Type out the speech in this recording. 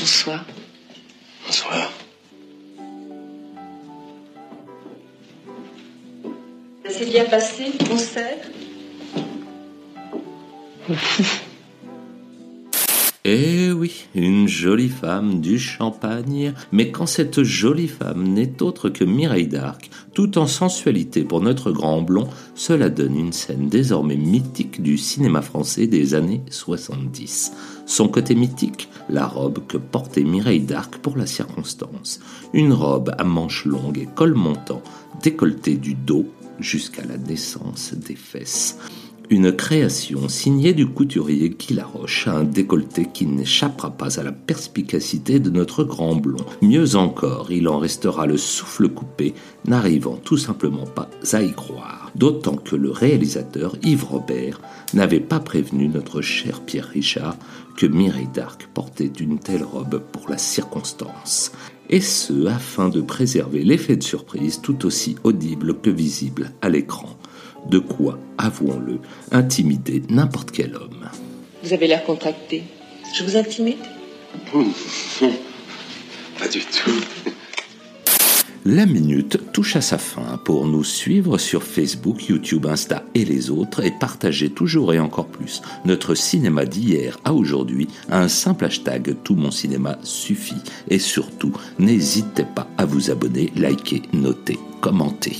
Bonsoir. Bonsoir. Ça s'est bien passé, le concert? Eh oui, une jolie femme du champagne, mais quand cette jolie femme n'est autre que Mireille d'Arc, tout en sensualité pour notre grand blond, cela donne une scène désormais mythique du cinéma français des années 70. Son côté mythique, la robe que portait Mireille d'Arc pour la circonstance. Une robe à manches longues et col montant, décolletée du dos jusqu'à la naissance des fesses. Une création signée du couturier qui Roche, un décolleté qui n'échappera pas à la perspicacité de notre grand blond. Mieux encore, il en restera le souffle coupé, n'arrivant tout simplement pas à y croire. D'autant que le réalisateur Yves Robert n'avait pas prévenu notre cher Pierre Richard que Mireille d'Arc portait une telle robe pour la circonstance. Et ce, afin de préserver l'effet de surprise tout aussi audible que visible à l'écran de quoi, avouons-le, intimider n'importe quel homme. Vous avez l'air contracté. Je vous intimide? Pas du tout. La minute touche à sa fin pour nous suivre sur Facebook, YouTube, Insta et les autres et partager toujours et encore plus notre cinéma d'hier à aujourd'hui un simple hashtag Tout mon cinéma suffit. Et surtout, n'hésitez pas à vous abonner, liker, noter, commenter.